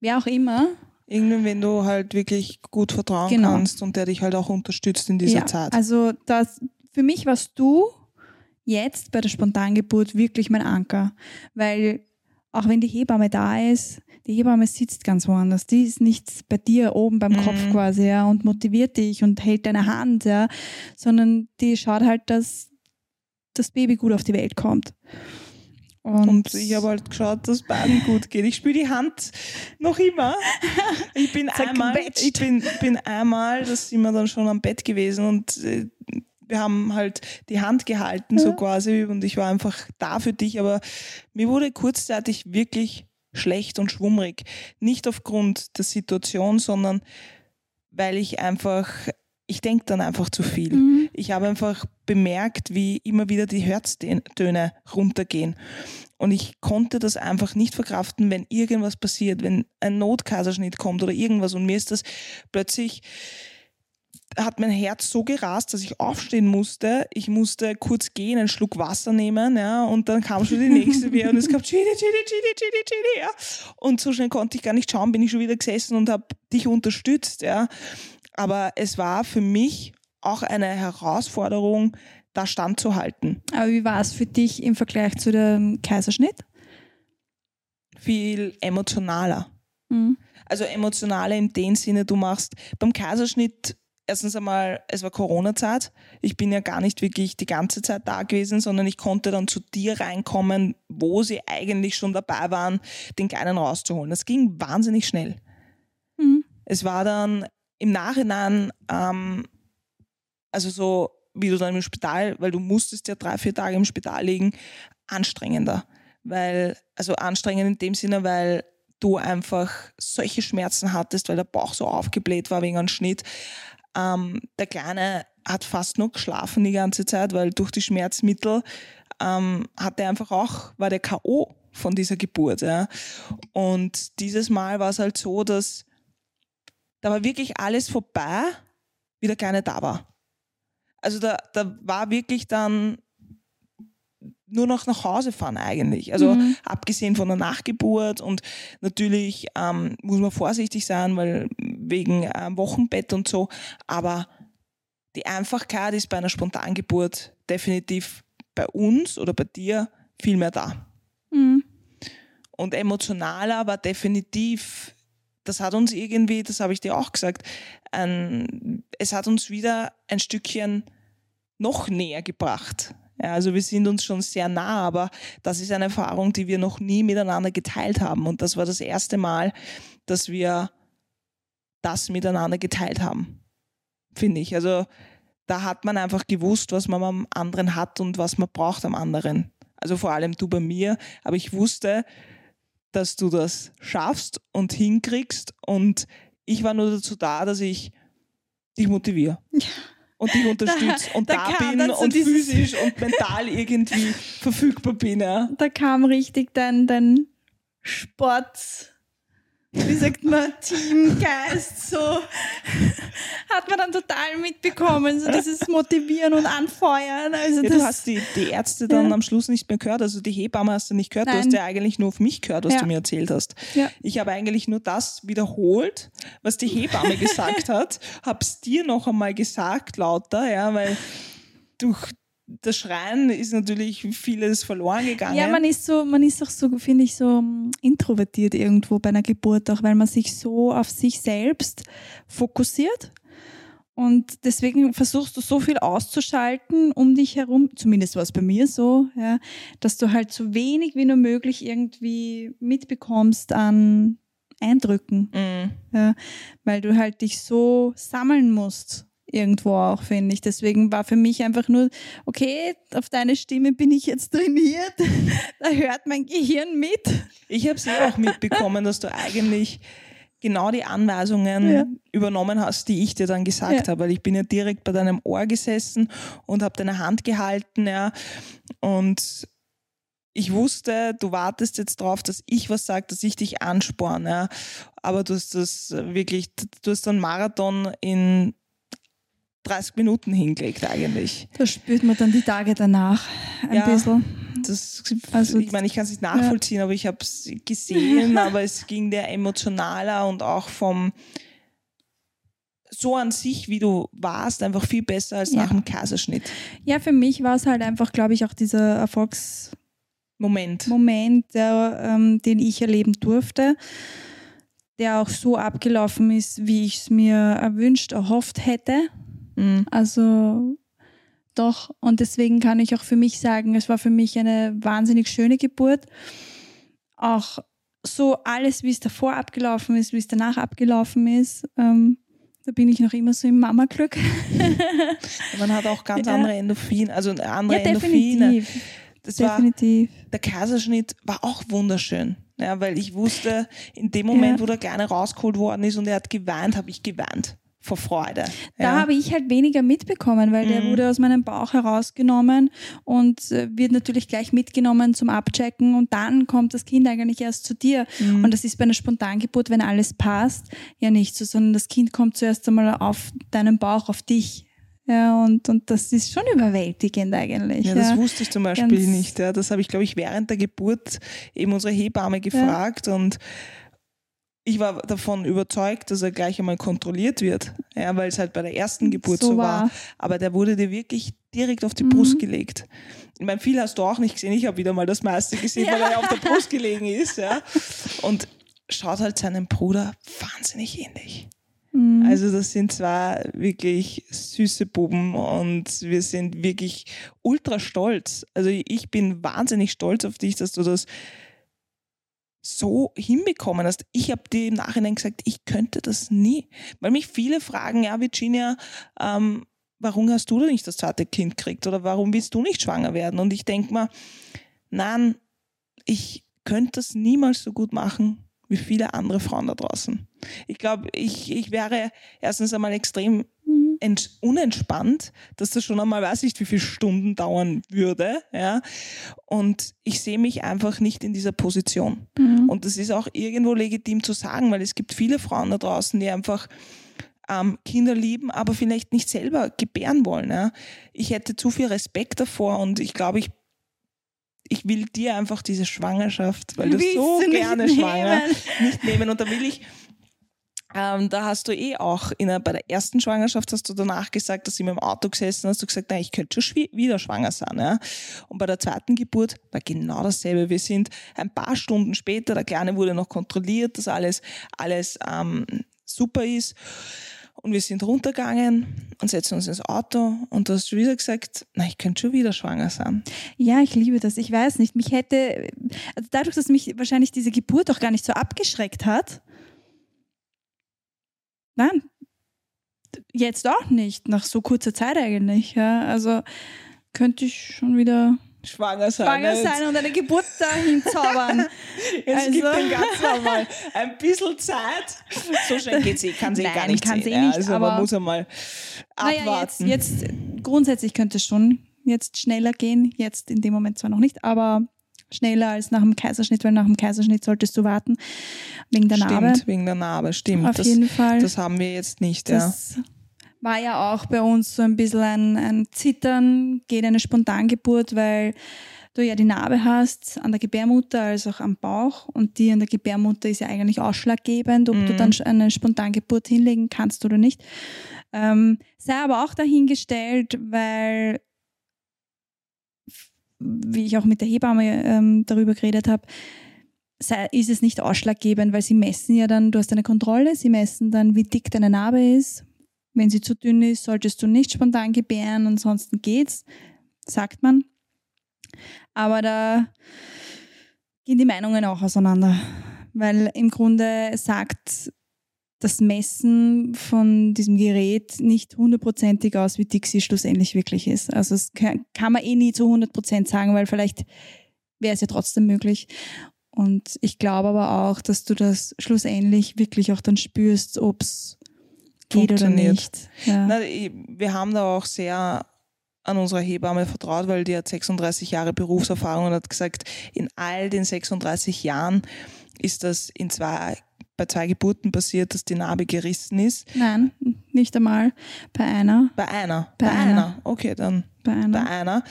wer auch immer. irgendwann, wenn du halt wirklich gut vertrauen Genau. kannst und der dich halt auch unterstützt in dieser ja, Zeit. Also das, für mich warst du jetzt bei der Spontangeburt wirklich mein Anker, weil auch wenn die Hebamme da ist, die Hebamme sitzt ganz woanders. Die ist nicht bei dir oben beim Mhm. Kopf quasi ja, und motiviert dich und hält deine Hand, ja, sondern die schaut halt, dass das Baby gut auf die Welt kommt. Und, Und ich habe halt geschaut, dass beiden gut geht. Ich spüre die Hand noch immer. Ich bin einmal, ich bin, bin einmal, das sind wir dann schon am Bett gewesen und äh, wir haben halt die Hand gehalten, so Ja. quasi, und ich war einfach da für dich, aber mir wurde kurzzeitig wirklich schlecht und schwummrig. Nicht aufgrund der Situation, sondern weil ich einfach, ich denke dann einfach zu viel. Mhm. Ich habe einfach bemerkt, wie immer wieder die Herztöne runtergehen. Und ich konnte das einfach nicht verkraften, wenn irgendwas passiert, wenn ein Notkaiserschnitt kommt oder irgendwas. Und mir ist das plötzlich, hat mein Herz so gerast, dass ich aufstehen musste. Ich musste kurz gehen, einen Schluck Wasser nehmen, ja, und dann kam schon die nächste wieder und es gab Chidi, Chidi, Chidi, Chidi, Chidi, ja. Und so schnell konnte ich gar nicht schauen, bin ich schon wieder gesessen und habe dich unterstützt, ja. Aber es war für mich auch eine Herausforderung, da standzuhalten. Aber wie war es für dich im Vergleich zu dem Kaiserschnitt? Viel emotionaler. Mhm. Also emotionale in dem Sinne, du machst beim Kaiserschnitt erstens einmal, es war Corona-Zeit. Ich bin ja gar nicht wirklich die ganze Zeit da gewesen, sondern ich konnte dann zu dir reinkommen, wo sie eigentlich schon dabei waren, den Kleinen rauszuholen. Das ging wahnsinnig schnell. Mhm. Es war dann im Nachhinein, ähm, also so wie du dann im Spital, weil du musstest ja drei, vier Tage im Spital liegen, anstrengender. Weil, also anstrengend in dem Sinne, weil du einfach solche Schmerzen hattest, weil der Bauch so aufgebläht war wegen einem Schnitt. Ähm, der Kleine hat fast nur geschlafen die ganze Zeit, weil durch die Schmerzmittel ähm, hat er einfach auch, war der K.O. von dieser Geburt. Ja. Und dieses Mal war es halt so, dass da war wirklich alles vorbei, wie der Kleine da war. Also da, da war wirklich dann nur noch nach Hause fahren eigentlich. Also Mhm. abgesehen von der Nachgeburt und natürlich ähm, muss man vorsichtig sein, weil wegen ähm, Wochenbett und so. Aber die Einfachkeit ist bei einer Spontangeburt definitiv bei uns oder bei dir viel mehr da. Mhm. Und emotionaler war definitiv, das hat uns irgendwie, das habe ich dir auch gesagt, ein, es hat uns wieder ein Stückchen noch näher gebracht. Ja, also wir sind uns schon sehr nah, aber das ist eine Erfahrung, die wir noch nie miteinander geteilt haben. Und das war das erste Mal, dass wir das miteinander geteilt haben, finde ich. Also da hat man einfach gewusst, was man am anderen hat und was man braucht am anderen. Also vor allem du bei mir, aber ich wusste, dass du das schaffst und hinkriegst und ich war nur dazu da, dass ich dich motiviere und dich unterstütze und da da, bin so und physisch und mental irgendwie verfügbar bin. Ja. Da kam richtig dein, dein Sport, wie sagt man, Teamgeist, so hat man dann total mitbekommen, so dieses Motivieren und Anfeuern. Also Ja, das, du hast die, die Ärzte dann Ja. am Schluss nicht mehr gehört, also die Hebamme hast du nicht gehört, du Nein. hast ja eigentlich nur auf mich gehört, was Ja. du mir erzählt hast. Ja. Ich habe eigentlich nur das wiederholt, was die Hebamme gesagt hat, hab's dir noch einmal gesagt, lauter, ja, weil durch das Schreien ist natürlich vieles verloren gegangen. Ja, man ist so, man ist auch so, finde ich, so mm, introvertiert irgendwo bei einer Geburt, auch weil man sich so auf sich selbst fokussiert. Und deswegen versuchst du so viel auszuschalten um dich herum, zumindest war es bei mir so, ja, dass du halt so wenig wie nur möglich irgendwie mitbekommst an Eindrücken, Mhm. ja, weil du halt dich so sammeln musst. Irgendwo auch, finde ich. Deswegen war für mich einfach nur, okay, auf deine Stimme bin ich jetzt trainiert. da hört mein Gehirn mit. Ich habe eh auch mitbekommen, dass du eigentlich genau die Anweisungen Ja. übernommen hast, die ich dir dann gesagt Ja. habe, weil ich bin ja direkt bei deinem Ohr gesessen und habe deine Hand gehalten, ja, und ich wusste, du wartest jetzt drauf, dass ich was sage, dass ich dich ansporne, ja. aber du hast das wirklich, du hast einen Marathon in 30 Minuten hingelegt eigentlich. Da spürt man dann die Tage danach ein Ja. bisschen. Das, Also- ich meine, ich kann es nicht nachvollziehen, aber ich habe es gesehen, aber es ging der emotionaler und auch vom so an sich, wie du warst, einfach viel besser als Ja. nach dem Kaiserschnitt. Ja, für mich war es halt einfach, glaube ich, auch dieser Erfolgsmoment, Moment. der, ähm, den ich erleben durfte, der auch so abgelaufen ist, wie ich es mir erwünscht, erhofft hätte. Mhm. Also doch, und deswegen kann ich auch für mich sagen, es war für mich eine wahnsinnig schöne Geburt. Auch so alles, wie es davor abgelaufen ist, wie es danach abgelaufen ist, ähm, da bin ich noch immer so im Mama-Glück. Man hat auch ganz Ja. andere Endorphine, also andere ja, Endorphine. definitiv. Das war, Definitiv. der Kaiserschnitt war auch wunderschön. Ja, weil ich wusste, in dem Moment, Ja. wo der Kleine rausgeholt worden ist und er hat geweint, habe ich geweint vor Freude. Da ja. habe ich halt weniger mitbekommen, weil der Mhm. wurde aus meinem Bauch herausgenommen und äh, wird natürlich gleich mitgenommen zum Abchecken und dann kommt das Kind eigentlich erst zu dir. Mhm. Und das ist bei einer Spontangeburt, wenn alles passt, ja nicht so, sondern das Kind kommt zuerst einmal auf deinen Bauch, auf dich. Ja, und, und das ist schon überwältigend eigentlich. Ja, das wusste ich zum Beispiel Ganz- nicht. Ja. Das habe ich, glaube ich, während der Geburt eben unsere Hebamme gefragt und ich war davon überzeugt, dass er gleich einmal kontrolliert wird, ja, weil es halt bei der ersten Geburt so, So war. war. Aber der wurde dir wirklich direkt auf die Mhm. Brust gelegt. Ich meine, viel hast du auch nicht gesehen. Ich habe wieder mal das meiste gesehen, weil Ja. er auf der Brust gelegen ist. Ja. Und schaut halt seinem Bruder wahnsinnig ähnlich. Mhm. Also das sind zwei wirklich süße Buben und wir sind wirklich ultra stolz. Also ich bin wahnsinnig stolz auf dich, dass du das so hinbekommen hast. Ich habe dir im Nachhinein gesagt, ich könnte das nie. Weil mich viele fragen, ja Virginia, ähm, warum hast du denn nicht das zweite Kind gekriegt oder warum willst du nicht schwanger werden? Und ich denke mir, nein, ich könnte das niemals so gut machen wie viele andere Frauen da draußen. Ich glaube, ich, ich wäre erstens einmal extrem unentspannt, dass das schon einmal weiß nicht, wie viele Stunden dauern würde. Ja? Und ich sehe mich einfach nicht in dieser Position. Mhm. Und das ist auch irgendwo legitim zu sagen, weil es gibt viele Frauen da draußen, die einfach ähm, Kinder lieben, aber vielleicht nicht selber gebären wollen. Ja? Ich hätte zu viel Respekt davor und ich glaube, ich, ich will dir einfach diese Schwangerschaft, weil du Willst so du gerne schwanger nehmen? nicht nehmen. Und da will ich, ähm, da hast du eh auch in bei der ersten Schwangerschaft hast du danach gesagt, dass du im Auto gesessen hast, du gesagt, nein, ich könnte schon wieder schwanger sein. Ja? Und bei der zweiten Geburt war genau dasselbe. Wir sind ein paar Stunden später, der Kleine wurde noch kontrolliert, dass alles, alles ähm, super ist. Und wir sind runtergegangen und setzen uns ins Auto und du hast schon wieder gesagt, na, ich könnte schon wieder schwanger sein. Ja, ich liebe das. Ich weiß nicht. Mich hätte, also dadurch, dass mich wahrscheinlich diese Geburt auch gar nicht so abgeschreckt hat, nein, jetzt auch nicht, nach so kurzer Zeit eigentlich. Ja, also könnte ich schon wieder Schwanger sein. schwanger sein und eine Geburt dahin zaubern. Es Also- gibt den ganz normal ein bisschen Zeit. So schnell geht's eh, kann sie Nein, gar nicht sehen. eh nicht, also aber- man muss einmal Naja, jetzt, abwarten. jetzt grundsätzlich könnte es schon jetzt schneller gehen. Jetzt in dem Moment zwar noch nicht, aber schneller als nach dem Kaiserschnitt, weil nach dem Kaiserschnitt solltest du warten wegen der stimmt, Narbe. wegen der Narbe, stimmt. Auf das, jeden Fall. das haben wir jetzt nicht, ja. Das war ja auch bei uns so ein bisschen ein, ein Zittern, geht eine Spontangeburt, weil du ja die Narbe hast an der Gebärmutter als auch am Bauch und die an der Gebärmutter ist ja eigentlich ausschlaggebend, ob du Mhm. dann eine Spontangeburt hinlegen kannst oder nicht. Ähm, sei aber auch dahingestellt, weil wie ich auch mit der Hebamme ähm, darüber geredet habe, ist es nicht ausschlaggebend, weil sie messen ja dann, du hast eine Kontrolle, sie messen dann, wie dick deine Narbe ist. Wenn sie zu dünn ist, solltest du nicht spontan gebären, ansonsten geht's, sagt man. Aber da gehen die Meinungen auch auseinander, weil im Grunde sagt das Messen von diesem Gerät nicht hundertprozentig aus, wie dick sie schlussendlich wirklich ist. Also es kann, kann man eh nie zu 100 Prozent sagen, weil vielleicht wäre es ja trotzdem möglich. Und ich glaube aber auch, dass du das schlussendlich wirklich auch dann spürst, ob es geht oder nicht. Ja. Na, wir haben da auch sehr an unsere Hebamme vertraut, weil die hat 36 Jahre Berufserfahrung und hat gesagt, in all den 36 Jahren ist das in zwei, bei zwei Geburten passiert, dass die Narbe gerissen ist. Nein, nicht einmal. Bei einer. Bei einer. Bei einer. Okay, dann Bei einer. bei einer.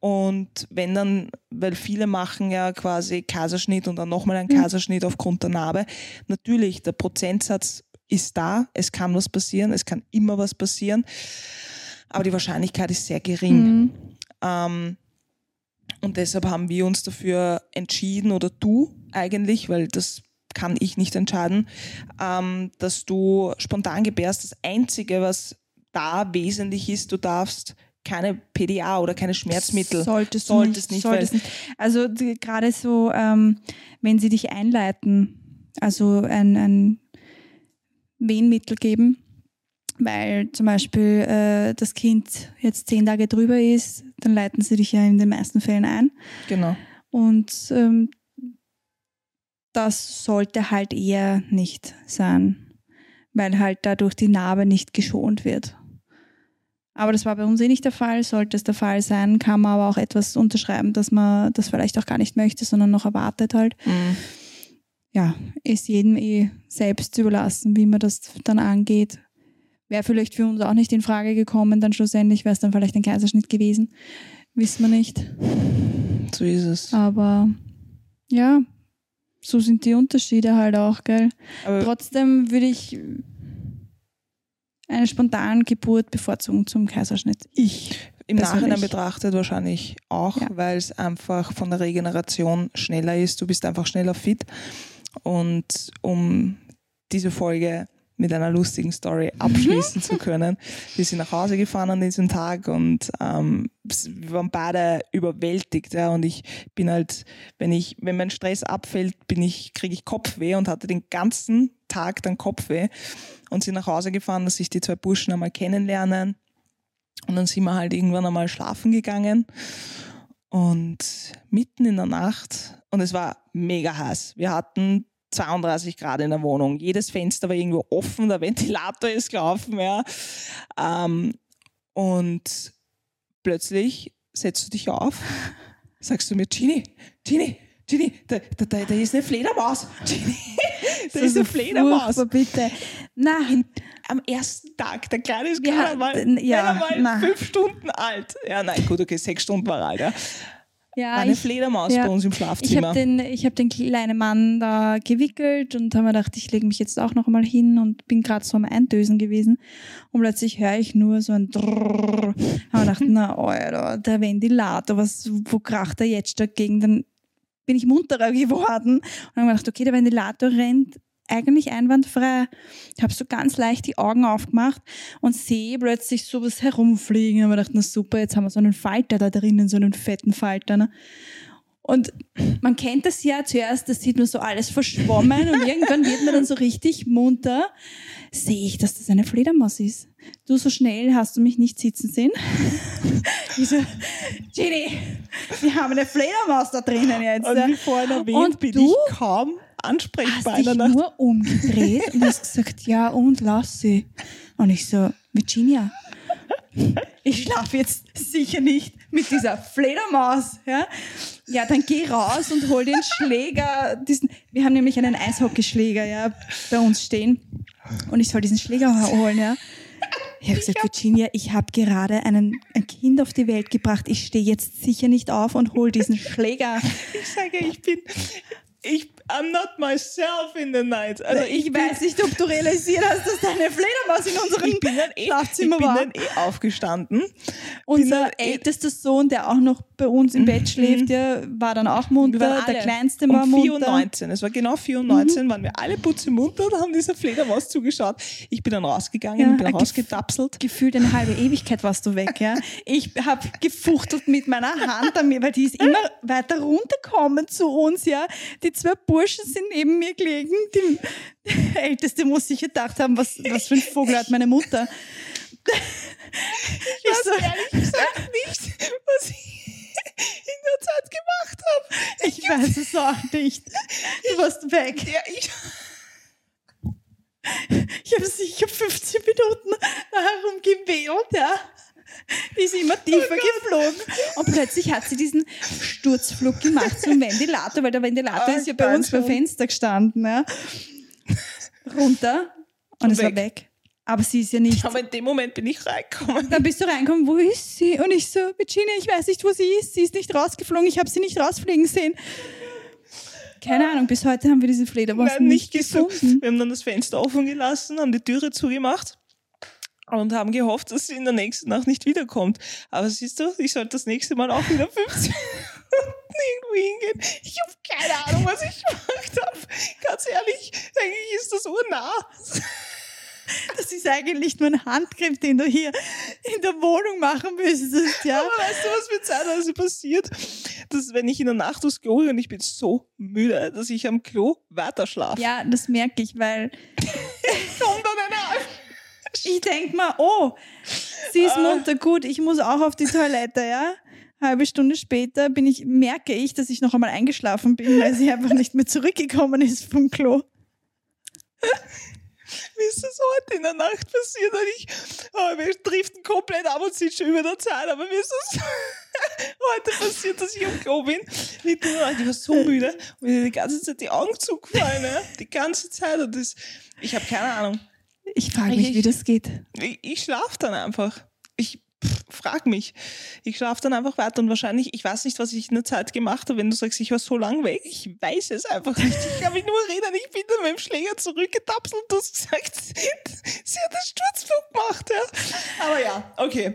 Und wenn dann, weil viele machen ja quasi Kaiserschnitt und dann nochmal einen Ja. Kaiserschnitt aufgrund der Narbe. Natürlich, der Prozentsatz ist da, es kann was passieren, es kann immer was passieren, aber die Wahrscheinlichkeit ist sehr gering. Mhm. Ähm, und deshalb haben wir uns dafür entschieden, oder du eigentlich, weil das kann ich nicht entscheiden, ähm, dass du spontan gebärst. Das Einzige, was da wesentlich ist, du darfst keine PDA oder keine Schmerzmittel. Solltest Solltest nicht. nicht, solltest nicht. Also gerade so, ähm, wenn sie dich einleiten, also ein, ein Wehenmittel geben, weil zum Beispiel äh, das Kind jetzt zehn Tage drüber ist, dann leiten sie dich ja in den meisten Fällen ein. Genau. Und ähm, das sollte halt eher nicht sein, weil halt dadurch die Narbe nicht geschont wird. Aber das war bei uns eh nicht der Fall. Sollte es der Fall sein, kann man aber auch etwas unterschreiben, dass man das vielleicht auch gar nicht möchte, sondern noch erwartet halt. Mhm. Ja, ist jedem eh selbst überlassen, wie man das dann angeht. Wäre vielleicht für uns auch nicht in Frage gekommen, dann schlussendlich wäre es dann vielleicht ein Kaiserschnitt gewesen. Wissen wir nicht. So ist es. Aber ja, so sind die Unterschiede halt auch, gell? Aber Trotzdem würde ich eine spontane Geburt bevorzugen zum Kaiserschnitt. Ich. Im persönlich. Nachhinein betrachtet wahrscheinlich auch, Ja. weil es einfach von der Regeneration schneller ist. Du bist einfach schneller fit. Und um diese Folge mit einer lustigen Story abschließen zu können. Wir sind nach Hause gefahren an diesem Tag und ähm, wir waren beide überwältigt. Ja, und ich bin halt, wenn ich, wenn mein Stress abfällt, bin ich, kriege ich Kopfweh und hatte den ganzen Tag dann Kopfweh und sind nach Hause gefahren, dass sich die zwei Burschen einmal kennenlernen. Und dann sind wir halt irgendwann einmal schlafen gegangen. Und mitten in der Nacht, und es war mega heiß. Wir hatten 32 Grad in der Wohnung. Jedes Fenster war irgendwo offen, der Ventilator ist gelaufen, ja. Ähm, und plötzlich setzt du dich auf, sagst du mir, Gini, Gini, Gini, da, da, da, da ist eine Fledermaus. Gini, da ist eine Fledermaus. bitte. Nein. Am ersten Tag, der Kleine ist gerade mal, ja, mal fünf Stunden alt. Ja, nein, gut, okay, sechs Stunden war alt, ja. Ja, war eine ich, Fledermaus ja, bei uns im Schlafzimmer. Ich habe den, hab den kleinen Mann da gewickelt und habe mir gedacht, ich lege mich jetzt auch noch mal hin und bin gerade so am Eindösen gewesen. Und plötzlich höre ich nur so ein Drrrr. habe gedacht, na, Alter, der Ventilator, was, wo kracht er jetzt dagegen? Dann bin ich munterer geworden und habe gedacht, okay, der Ventilator rennt eigentlich einwandfrei. Ich habe so ganz leicht die Augen aufgemacht und sehe plötzlich sowas herumfliegen. Und ich dachte, na super, jetzt haben wir so einen Falter da drinnen, so einen fetten Falter. Ne? Und man kennt das ja zuerst, das sieht man so alles verschwommen und irgendwann wird man dann so richtig munter. Sehe ich, dass das eine Fledermaus ist. Du, so schnell hast du mich nicht sitzen sehen. ich so, Gini, wir haben eine Fledermaus da drinnen jetzt. Und wie vorhin erwähnt, und bin du? ich kaum ansprechbar. Hast dich nur umgedreht und hast gesagt, ja und lass sie. Und ich so, Virginia, ich schlafe jetzt sicher nicht mit dieser Fledermaus. Ja, ja dann geh raus und hol den Schläger. Diesen, wir haben nämlich einen Eishockeyschläger ja, bei uns stehen. Und ich soll diesen Schläger holen. Ja. Ich habe gesagt, Virginia, ich habe gerade einen, ein Kind auf die Welt gebracht. Ich stehe jetzt sicher nicht auf und hol diesen Schläger. Ich sage, ich bin, ich, I'm not myself in the night. Also ich, ich weiß nicht, ob du realisiert hast, dass deine Fledermaus in unserem ich bin dann eh, Schlafzimmer war. Ich bin dann eh aufgestanden. Unser eh ältester Sohn, der auch noch bei uns im Bett mhm. schläft, der war dann auch munter. Der kleinste war um munter. 4 19. Es war genau 4 und 19, mhm. waren wir alle munter und haben dieser Fledermaus zugeschaut. Ich bin dann rausgegangen, ja, bin rausgetapselt. Gefühlt eine halbe Ewigkeit warst du weg, ja. Ich habe gefuchtelt mit meiner Hand an mir, weil die ist immer weiter runtergekommen zu uns, ja. Die zwei Burschen sind neben mir gelegen. Die, die Älteste muss sich gedacht haben, was, was für ein Vogel hat meine Mutter. Ich weiß so, ehrlich gesagt nicht, was ich in der Zeit gemacht habe. Ich, ich weiß es auch nicht. Du warst weg. Ja, ich ich habe sicher 15 Minuten herumgewählt, ja. Die ist immer tiefer oh geflogen. Und plötzlich hat sie diesen Sturzflug gemacht zum Ventilator, weil der Ventilator oh, ist ja bei uns beim Fenster gestanden. Ja. Runter und, und es weg. war weg. Aber sie ist ja nicht. Aber in dem Moment bin ich reingekommen. Dann bist du reingekommen, wo ist sie? Und ich so, Virginia, ich weiß nicht, wo sie ist. Sie ist nicht rausgeflogen, ich habe sie nicht rausfliegen sehen. Keine Ahnung, bis heute haben wir diese Fledermaus Nein, nicht, nicht gefunden. Wir haben dann das Fenster offen gelassen, haben die Türe zugemacht und haben gehofft, dass sie in der nächsten Nacht nicht wiederkommt. Aber siehst du, ich sollte das nächste Mal auch wieder 15 irgendwo hingehen. Ich habe keine Ahnung, was ich gemacht habe. Ganz ehrlich, eigentlich ist das urnah. Das ist eigentlich nur ein Handgriff, den du hier in der Wohnung machen müsstest, ja. Aber weißt du, was mir zeitweise passiert? Dass wenn ich in der Nacht aufs Klo gehe und ich bin so müde, dass ich am Klo weiter schlafe. Ja, das merke ich, weil eine ich denke mal, oh, sie ist ah. munter, gut, ich muss auch auf die Toilette, ja. Halbe Stunde später bin ich, merke ich, dass ich noch einmal eingeschlafen bin, weil sie einfach nicht mehr zurückgekommen ist vom Klo. Wie ist das heute in der Nacht passiert? Und ich, oh, wir driften komplett ab und sind schon über der Zeit, aber mir ist das heute passiert, dass ich am Klo bin. Ich war so müde und mir die ganze Zeit die Augen zugefallen, ja? die ganze Zeit. Und das, ich habe keine Ahnung. Ich frage mich, ich, wie das geht. Ich, ich schlafe dann einfach. Ich pff, frag mich. Ich schlafe dann einfach weiter und wahrscheinlich, ich weiß nicht, was ich in der Zeit gemacht habe, wenn du sagst, ich war so lang weg. Ich weiß es einfach nicht. Ich kann mich nur erinnern, ich bin dann mit dem Schläger zurückgetapselt und du hast gesagt, sie hat einen Sturzflug gemacht, ja. Aber ja, okay.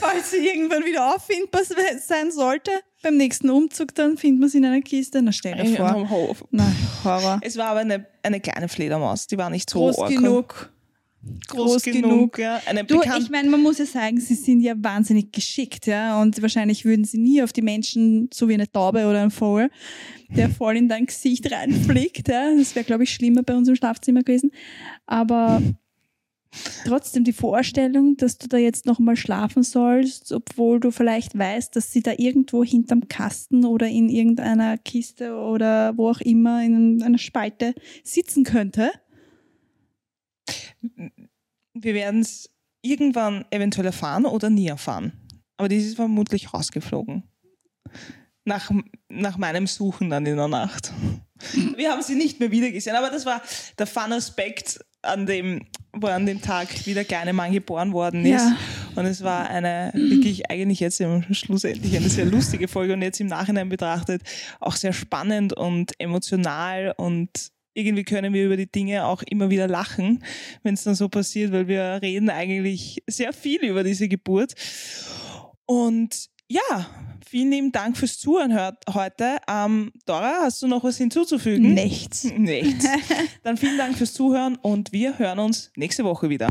Falls sie irgendwann wieder auffindbar sein sollte, beim nächsten Umzug dann findet man sie in einer Kiste. Na, stell dir vor. Hof. Na, Horror. Es war aber eine, eine kleine Fledermaus, die war nicht so Groß genug. Groß, groß genug, genug. ja. Eine Du, ich meine, man muss ja sagen, sie sind ja wahnsinnig geschickt, ja. Und wahrscheinlich würden sie nie auf die Menschen, so wie eine Taube oder ein Vogel, der voll in dein Gesicht reinfliegt, ja. Das wäre, glaube ich, schlimmer bei uns im Schlafzimmer gewesen. Aber trotzdem die Vorstellung, dass du da jetzt nochmal schlafen sollst, obwohl du vielleicht weißt, dass sie da irgendwo hinterm Kasten oder in irgendeiner Kiste oder wo auch immer in einer Spalte sitzen könnte. Wir werden es irgendwann eventuell erfahren oder nie erfahren. Aber die ist vermutlich rausgeflogen. Nach, nach meinem Suchen dann in der Nacht. Wir haben sie nicht mehr wiedergesehen, aber das war der Fun-Aspekt, an dem, wo an dem Tag wieder kleine Mann geboren worden ist. Ja. Und es war eine wirklich eigentlich jetzt im schlussendlich eine sehr lustige Folge und jetzt im Nachhinein betrachtet auch sehr spannend und emotional und irgendwie können wir über die Dinge auch immer wieder lachen, wenn es dann so passiert, weil wir reden eigentlich sehr viel über diese Geburt. Und ja, vielen lieben Dank fürs Zuhören heute. Ähm, Dora, hast du noch was hinzuzufügen? Nichts. Nichts. Dann vielen Dank fürs Zuhören und wir hören uns nächste Woche wieder.